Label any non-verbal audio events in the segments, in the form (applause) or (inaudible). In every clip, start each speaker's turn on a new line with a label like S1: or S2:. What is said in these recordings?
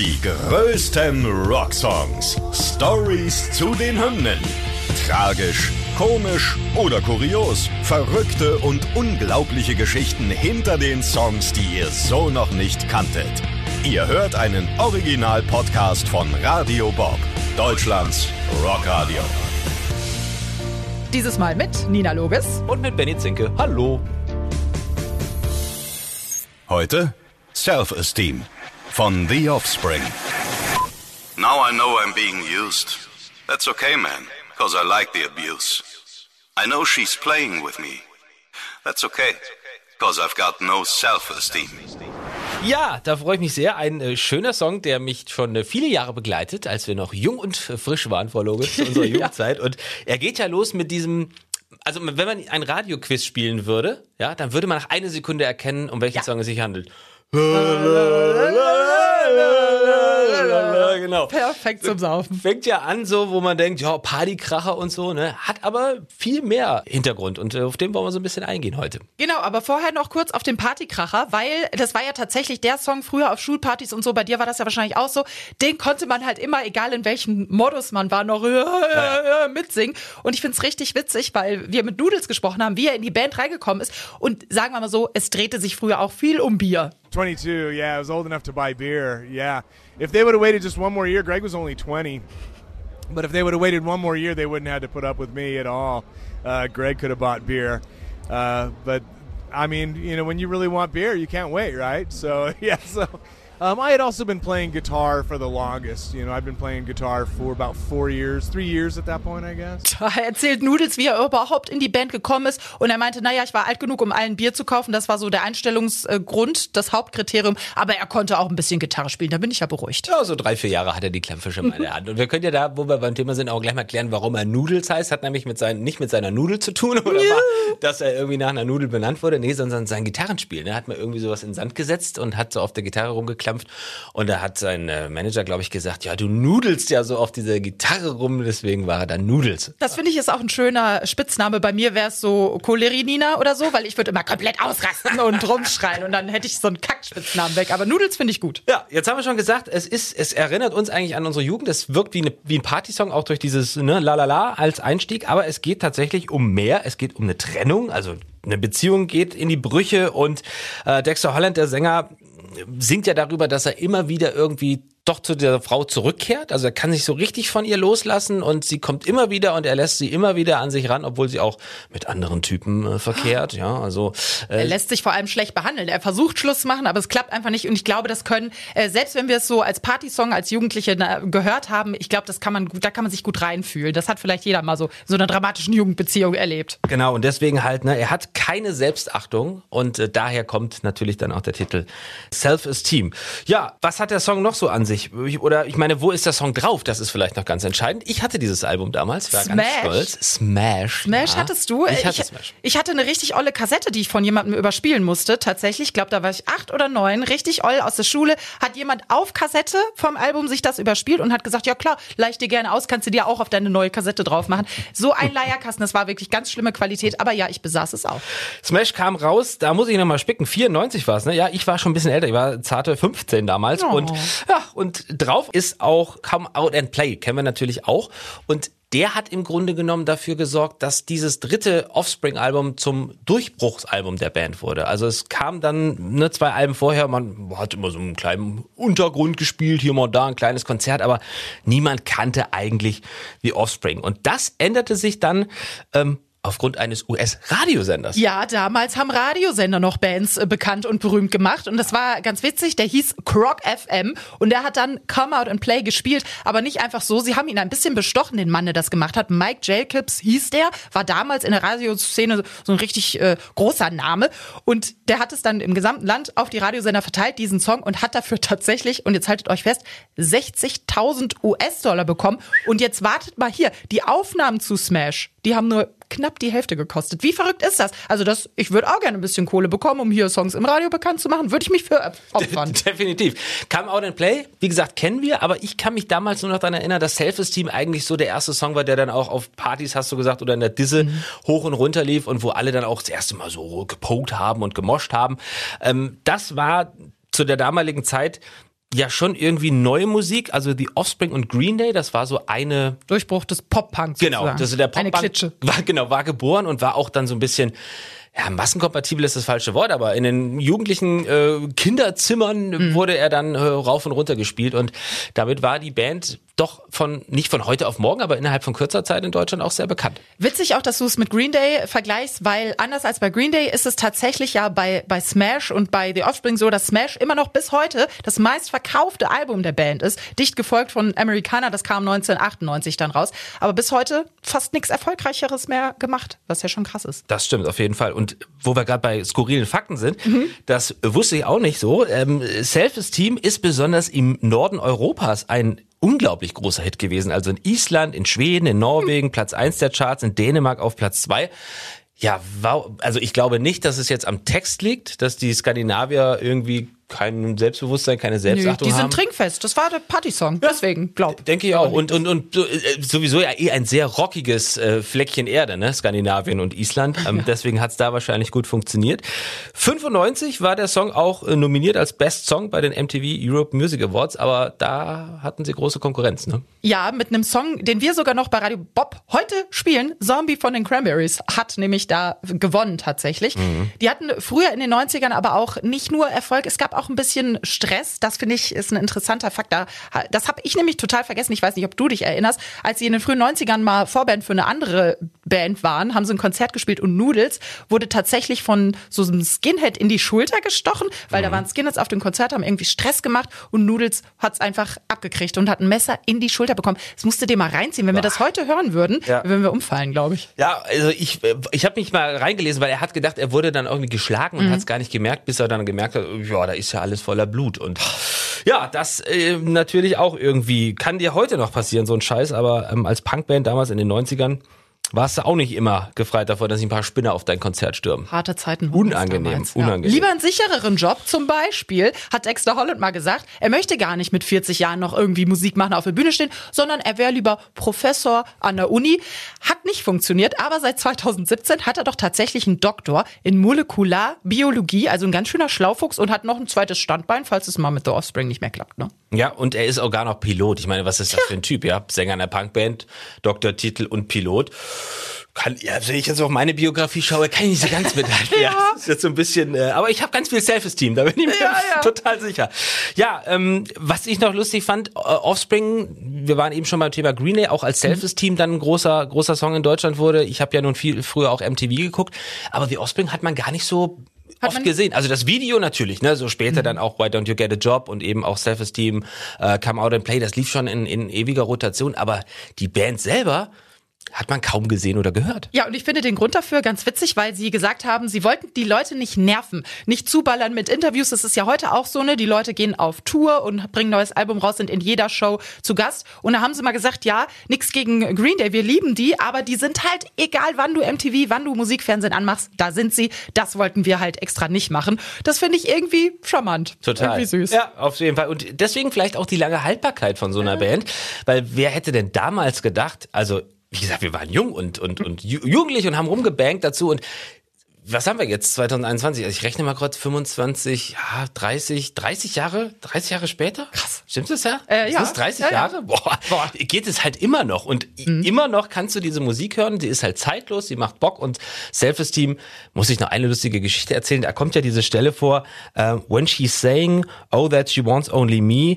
S1: Die größten Rocksongs. Stories zu den Hymnen. Tragisch, komisch oder kurios. Verrückte und unglaubliche Geschichten hinter den Songs, die ihr so noch nicht kanntet. Ihr hört einen Original-Podcast von Radio Bob, Deutschlands Rockradio.
S2: Dieses Mal mit Nina Lobis.
S3: Und mit Benny Zinke. Hallo.
S1: Heute Self-Esteem von The Offspring. Now I know I'm being used. That's okay, man, because I like the abuse. I know she's playing with me. That's okay, because I've got no self-esteem.
S3: Ja, da freue ich mich sehr. Ein äh, schöner Song, der mich schon äh, viele Jahre begleitet, als wir noch jung und äh, frisch waren, Frau Logisch, zu unserer (laughs) Jugendzeit. Und er geht ja los mit diesem also wenn man ein Radioquiz spielen würde, ja, dann würde man nach einer Sekunde erkennen, um welchen
S2: Ja.
S3: Song es sich handelt. Genau.
S2: Perfekt zum Saufen.
S3: Fängt ja an so, wo man denkt, ja, Partykracher und so, ne? Hat aber viel mehr Hintergrund und äh, auf den wollen wir so ein bisschen eingehen heute.
S2: Genau, aber vorher noch kurz auf den Partykracher, weil das war ja tatsächlich der Song früher auf Schulpartys und so, bei dir war das ja wahrscheinlich auch so, den konnte man halt immer, egal in welchem Modus man war, noch äh, mitsingen. Und ich find's richtig witzig, weil wir mit Noodles gesprochen haben, wie er in die Band reingekommen ist. Und sagen wir mal so, es drehte sich früher auch viel um Bier.
S4: 22, yeah, I was old enough to buy beer. Yeah. If they would have waited just one more year, Greg was only 20. But if they would have waited one more year, they wouldn't have had to put up with me at all. Uh, Greg could have bought beer. Uh, but I mean, you know, when you really want beer, you can't wait, right? So, (laughs) yeah, so um, I had also been playing guitar for the longest. You know, I've been playing guitar for about four years, three years at that point, I guess.
S2: Da (laughs) erzählt Noodles, wie er überhaupt in die Band gekommen ist. Und er meinte, naja, ich war alt genug, um allen Bier zu kaufen. Das war so der Einstellungsgrund, das Hauptkriterium. Aber er konnte auch ein bisschen Gitarre spielen. Da bin ich ja beruhigt.
S3: Ja, so drei, vier Jahre hat er die Klampfe schon mal in der Hand. Und wir können ja da, wo wir beim Thema sind, auch gleich mal klären, warum er Noodles heißt. Hat nämlich mit seinen, nicht mit seiner Nudel zu tun, (laughs) oder war, dass er irgendwie nach einer Nudel benannt wurde. Nee, sondern sein Gitarrenspiel. Er hat mal irgendwie sowas in den Sand gesetzt und hat so auf der Gitarre rumgeklampft. Und da hat sein äh, Manager, glaube ich, gesagt, ja, du nudelst ja so auf dieser Gitarre rum, deswegen war er dann Noodles.
S2: Das finde ich ist auch ein schöner Spitzname. Bei mir wäre es so Cholerinina oder so, weil ich würde immer komplett ausrasten und rumschreien und dann hätte ich so einen Kackspitznamen weg. Aber Noodles finde ich gut.
S3: Ja, jetzt haben wir schon gesagt, es ist, es erinnert uns eigentlich an unsere Jugend. Es wirkt wie, eine, wie ein Partysong, auch durch dieses ne, La La La als Einstieg. Aber es geht tatsächlich um mehr. Es geht um eine Trennung, also eine Beziehung geht in die Brüche und äh, Dexter Holland, der Sänger, singt ja darüber, dass er immer wieder irgendwie doch zu der Frau zurückkehrt. Also er kann sich so richtig von ihr loslassen und sie kommt immer wieder und er lässt sie immer wieder an sich ran, obwohl sie auch mit anderen Typen äh, verkehrt. Ja, also äh,
S2: Er lässt sich vor allem schlecht behandeln. Er versucht Schluss zu machen, aber es klappt einfach nicht. Und ich glaube, das können, äh, selbst wenn wir es so als Partysong, als Jugendliche na, gehört haben, ich glaube, das kann man gut, da kann man sich gut reinfühlen. Das hat vielleicht jeder mal so, so eine dramatischen Jugendbeziehung erlebt.
S3: Genau, und deswegen halt, ne, er hat keine Selbstachtung und äh, daher kommt natürlich dann auch der Titel Self-Esteem. Ja, was hat der Song noch so an sich? Ich- Oder ich meine, wo ist der Song drauf? Das ist vielleicht noch ganz entscheidend. Ich hatte dieses Album damals, war
S2: Smash.
S3: ganz stolz. Smash.
S2: Smash
S3: ja.
S2: hattest du?
S3: Ich hatte
S2: ich,
S3: Smash.
S2: ich hatte eine richtig olle Kassette, die ich von jemandem überspielen musste. Tatsächlich, ich glaube, da war ich acht oder neun, richtig oll aus der Schule. Hat jemand auf Kassette vom Album sich das überspielt und hat gesagt, ja klar, leih ich dir gerne aus, kannst du dir auch auf deine neue Kassette drauf machen. So ein Leierkasten, das war wirklich ganz schlimme Qualität, aber ja, ich besaß es auch.
S3: Smash kam raus, da muss ich nochmal spicken, 94 war es, ne? Ja, ich war schon ein bisschen älter, ich war zarte 15 damals.
S2: Oh.
S3: Und ja, und drauf ist auch Come Out and Play, kennen wir natürlich auch. Und der hat im Grunde genommen dafür gesorgt, dass dieses dritte Offspring-Album zum Durchbruchsalbum der Band wurde. Also es kam dann ne, zwei Alben vorher, man hat immer so einen kleinen Untergrund gespielt, hier mal da ein kleines Konzert, aber niemand kannte eigentlich wie Offspring. Und das änderte sich dann ähm, aufgrund eines US-Radiosenders.
S2: Ja, damals haben Radiosender noch Bands äh, bekannt und berühmt gemacht und das war ganz witzig. Der hieß Croc FM und der hat dann Come Out and Play gespielt, aber nicht einfach so. Sie haben ihn ein bisschen bestochen, den Mann, der das gemacht hat. Mike Jacobs hieß der, war damals in der Radioszene so ein richtig äh, großer Name und der hat es dann im gesamten Land auf die Radiosender verteilt, diesen Song und hat dafür (laughs) tatsächlich, und jetzt haltet euch fest, 60.000 US-Dollar bekommen. Und jetzt wartet mal hier, die Aufnahmen zu Smash, die haben nur knapp die Hälfte gekostet. Wie verrückt ist das? Also das, ich würde auch gerne ein bisschen Kohle bekommen, um hier Songs im Radio bekannt zu machen. Würde ich mich für opfern. (laughs)
S3: Definitiv. Come Out and Play, wie gesagt, kennen wir, aber ich kann mich damals nur noch daran erinnern, dass Self-Esteem eigentlich so der erste Song war, der dann auch auf Partys, hast du gesagt, oder in der Disse hoch und runter lief und wo alle dann auch das erste Mal so gepokt haben und gemoscht haben. Ähm, das war zu der damaligen Zeit ja schon irgendwie neue Musik, also The Offspring und Green Day, das war so eine
S2: Durchbruch des Pop-Punks.
S3: Genau,
S2: sozusagen.
S3: das ist der Pop
S2: Eine Klitsche. (laughs)
S3: war genau war geboren und war auch dann so ein bisschen ja, massenkompatibel ist das falsche Wort, aber in den jugendlichen äh, Kinderzimmern
S2: Mhm.
S3: wurde er dann äh, rauf und runter gespielt und damit war die Band doch von nicht von heute auf morgen, aber innerhalb von kürzer Zeit in Deutschland auch sehr bekannt.
S2: Witzig auch, dass du es mit Green Day vergleichst, weil anders als bei Green Day ist es tatsächlich ja bei, bei Smash und bei The Offspring so, dass Smash immer noch bis heute das meistverkaufte Album der Band ist. Dicht gefolgt von Americana, das kam 1998 dann raus. Aber bis heute fast nichts Erfolgreicheres mehr gemacht, was ja schon krass ist.
S3: Das stimmt auf jeden Fall. Und wo wir gerade bei skurrilen Fakten sind,
S2: Mhm.
S3: das wusste ich auch nicht so. Ähm, Self-Esteem ist besonders im Norden Europas ein unglaublich großer Hit gewesen. Also in Island, in Schweden, in Norwegen, Platz eins der Charts, in Dänemark auf Platz zwei. Ja, wow. also ich glaube nicht, dass es jetzt am Text liegt, dass die Skandinavier irgendwie kein Selbstbewusstsein, keine
S2: Nö,
S3: Selbstachtung
S2: die sind
S3: haben.
S2: trinkfest. Das war der Partysong. Deswegen, glaub.
S3: Denke ich auch. Und, und, und äh, sowieso ja eh ein sehr rockiges äh, Fleckchen Erde, ne? Skandinavien und Island. Ähm, Deswegen hat's da wahrscheinlich gut funktioniert. 95 war der Song auch äh, nominiert als Best Song bei den MTV Europe Music Awards, aber da hatten sie große Konkurrenz, ne?
S2: Ja, mit einem Song, den wir sogar noch bei Radio Bob heute spielen. Zombie von den Cranberries hat nämlich da gewonnen tatsächlich. Die hatten früher in den 90ern aber auch nicht nur Erfolg, es gab auch ein bisschen Stress. Das finde ich ist ein interessanter Fakt. Da- Das habe ich nämlich total vergessen. Ich weiß nicht, ob du dich erinnerst. Als sie in den frühen 90ern mal Vorband für eine andere Band waren, haben sie ein Konzert gespielt und Noodles wurde tatsächlich von so einem Skinhead in die Schulter gestochen, weil da waren Skinheads auf dem Konzert, haben irgendwie Stress gemacht und Noodles hat's einfach abgekriegt und hat ein Messer in die Schulter bekommen. Das musst du dir mal reinziehen. Wenn wir das heute hören würden,
S3: Ja.
S2: würden wir umfallen, glaube ich.
S3: Ja, also ich, äh, ich habe mich mal reingelesen, weil er hat gedacht, er wurde dann irgendwie geschlagen und hat es gar nicht gemerkt, bis er dann gemerkt hat, ja, da ist ja alles voller Blut. Und ja, das äh, natürlich auch irgendwie, kann dir heute noch passieren, so ein Scheiß, aber ähm, als Punkband damals in den 90ern warst du auch nicht immer gefreit davor, dass sich ein paar Spinner auf dein Konzert stürmen.
S2: Harte Zeiten.
S3: Unangenehm,
S2: damals,
S3: unangenehm.
S2: Lieber einen sichereren Job, zum Beispiel, hat Dexter Holland mal gesagt, er möchte gar nicht mit 40 Jahren noch irgendwie Musik machen, auf der Bühne stehen, sondern er wäre lieber Professor an der Uni. Hat nicht funktioniert, aber seit 2017 hat er doch tatsächlich einen Doktor in Molekularbiologie, also ein ganz schöner Schlaufuchs und hat noch ein zweites Standbein, falls es mal mit The Offspring nicht mehr klappt. Ne?
S3: Ja, und er ist auch gar noch Pilot. Ich meine, was ist das für ein Typ? Ja, Sänger einer Punkband, Doktortitel und Pilot. Kann, ja, wenn ich jetzt auf meine Biografie schaue, kann ich nicht so ganz mithalten. (laughs) ja. Das ist jetzt so ein bisschen, äh, aber ich habe ganz viel Self-Esteem, da bin ich mir
S2: Ja, ja. (laughs)
S3: total sicher. Ja, ähm, was ich noch lustig fand, äh, Offspring, wir waren eben schon beim Thema Green Day, auch als Self-Esteem dann ein großer, großer Song in Deutschland wurde. Ich habe ja nun viel früher auch MTV geguckt, aber The Offspring hat man gar nicht so
S2: Hat
S3: oft gesehen. Also das Video natürlich, ne, so später dann auch Why Don't You Get a Job und eben auch Self-Esteem, äh, Come Out and Play, das lief schon in, in ewiger Rotation, aber die Band selber hat man kaum gesehen oder gehört.
S2: Ja, und ich finde den Grund dafür ganz witzig, weil sie gesagt haben, sie wollten die Leute nicht nerven, nicht zuballern mit Interviews. Das ist ja heute auch so, ne? Die Leute gehen auf Tour und bringen ein neues Album raus, sind in jeder Show zu Gast. Und da haben sie mal gesagt, ja, nichts gegen Green Day, wir lieben die, aber die sind halt, egal wann du MTV, wann du Musikfernsehen anmachst, da sind sie. Das wollten wir halt extra nicht machen. Das finde ich irgendwie charmant.
S3: Total.
S2: Irgendwie süß.
S3: Ja, auf jeden Fall. Und deswegen vielleicht auch die lange Haltbarkeit von so einer Band. Weil wer hätte denn damals gedacht, also wie gesagt, wir waren jung und, und, und ju- jugendlich und haben rumgebankt dazu und was haben wir jetzt 2021? Also ich rechne mal kurz 25, ja, 30, 30 Jahre, 30 Jahre später? Krass. Stimmt das ja?
S2: Äh, ja.
S3: Es 30
S2: Ja, ja.
S3: Jahre? Boah, geht es halt immer noch und i- immer noch kannst du diese Musik hören, die ist halt zeitlos, die macht Bock und Self-Esteem, muss ich noch eine lustige Geschichte erzählen, da kommt ja diese Stelle vor, äh, when she's saying, oh that she wants only me,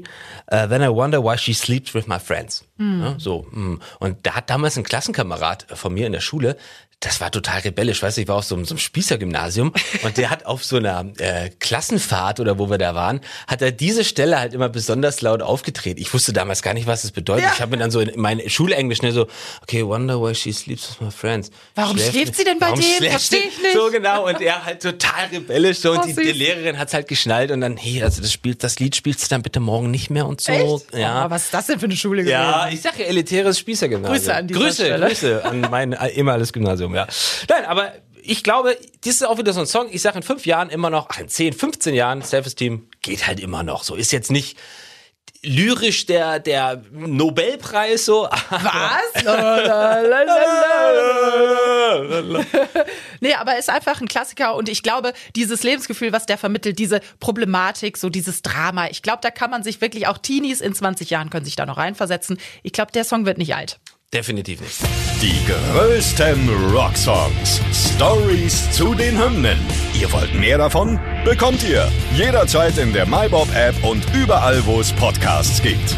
S3: uh, then I wonder why she sleeps with my friends. Ja, so, mm. und da hat damals ein Klassenkamerad von mir in der Schule, das war total rebellisch, weißt du, ich war auf so, einem- so einem Spießergymnasium (laughs) und der hat auf so einer äh, Klassenfahrt oder wo wir da waren, hat er diese Stelle halt immer besonders laut aufgedreht. Ich wusste damals gar nicht, was das bedeutet. Ich habe mir dann so in, in mein Schulenglisch schnell so, okay, wonder why she sleeps with my friends.
S2: Warum schläft sie denn bei dem?
S3: schläft
S2: Versteh
S3: sie?
S2: ich nicht.
S3: So genau und er halt total rebellisch so
S2: Oh,
S3: und die, die. Lehrerin hat's halt geschnallt und dann, hey, also das spielt, das Lied spielst du dann bitte morgen nicht mehr und so.
S2: Echt?
S3: Ja.
S2: Oh, was ist das denn für eine Schule gewesen?
S3: Ja, ich sage ja elitäres Spießergymnasium.
S2: Grüße an dieser
S3: Grüße,
S2: Stelle.
S3: Grüße an mein (laughs) ehemaliges Gymnasium, ja. Nein, aber ich glaube, das ist auch wieder so ein Song. Ich sage in fünf Jahren immer noch, ach in 10, 15 Jahren, Self-Esteem geht halt immer noch. So ist jetzt nicht, lyrisch der, der Nobelpreis so. (laughs)
S2: Was? (laughs) nee, aber ist einfach ein Klassiker und ich glaube, dieses Lebensgefühl, was der vermittelt, diese Problematik, so dieses Drama, ich glaube, da kann man sich wirklich auch Teenies in 20 Jahren können sich da noch reinversetzen. Ich glaube, der Song wird nicht alt.
S3: Definitiv nicht.
S1: Die größten Rocksongs. Stories zu den Hymnen. Ihr wollt mehr davon? Bekommt ihr jederzeit in der MyBob-App und überall, wo es Podcasts gibt.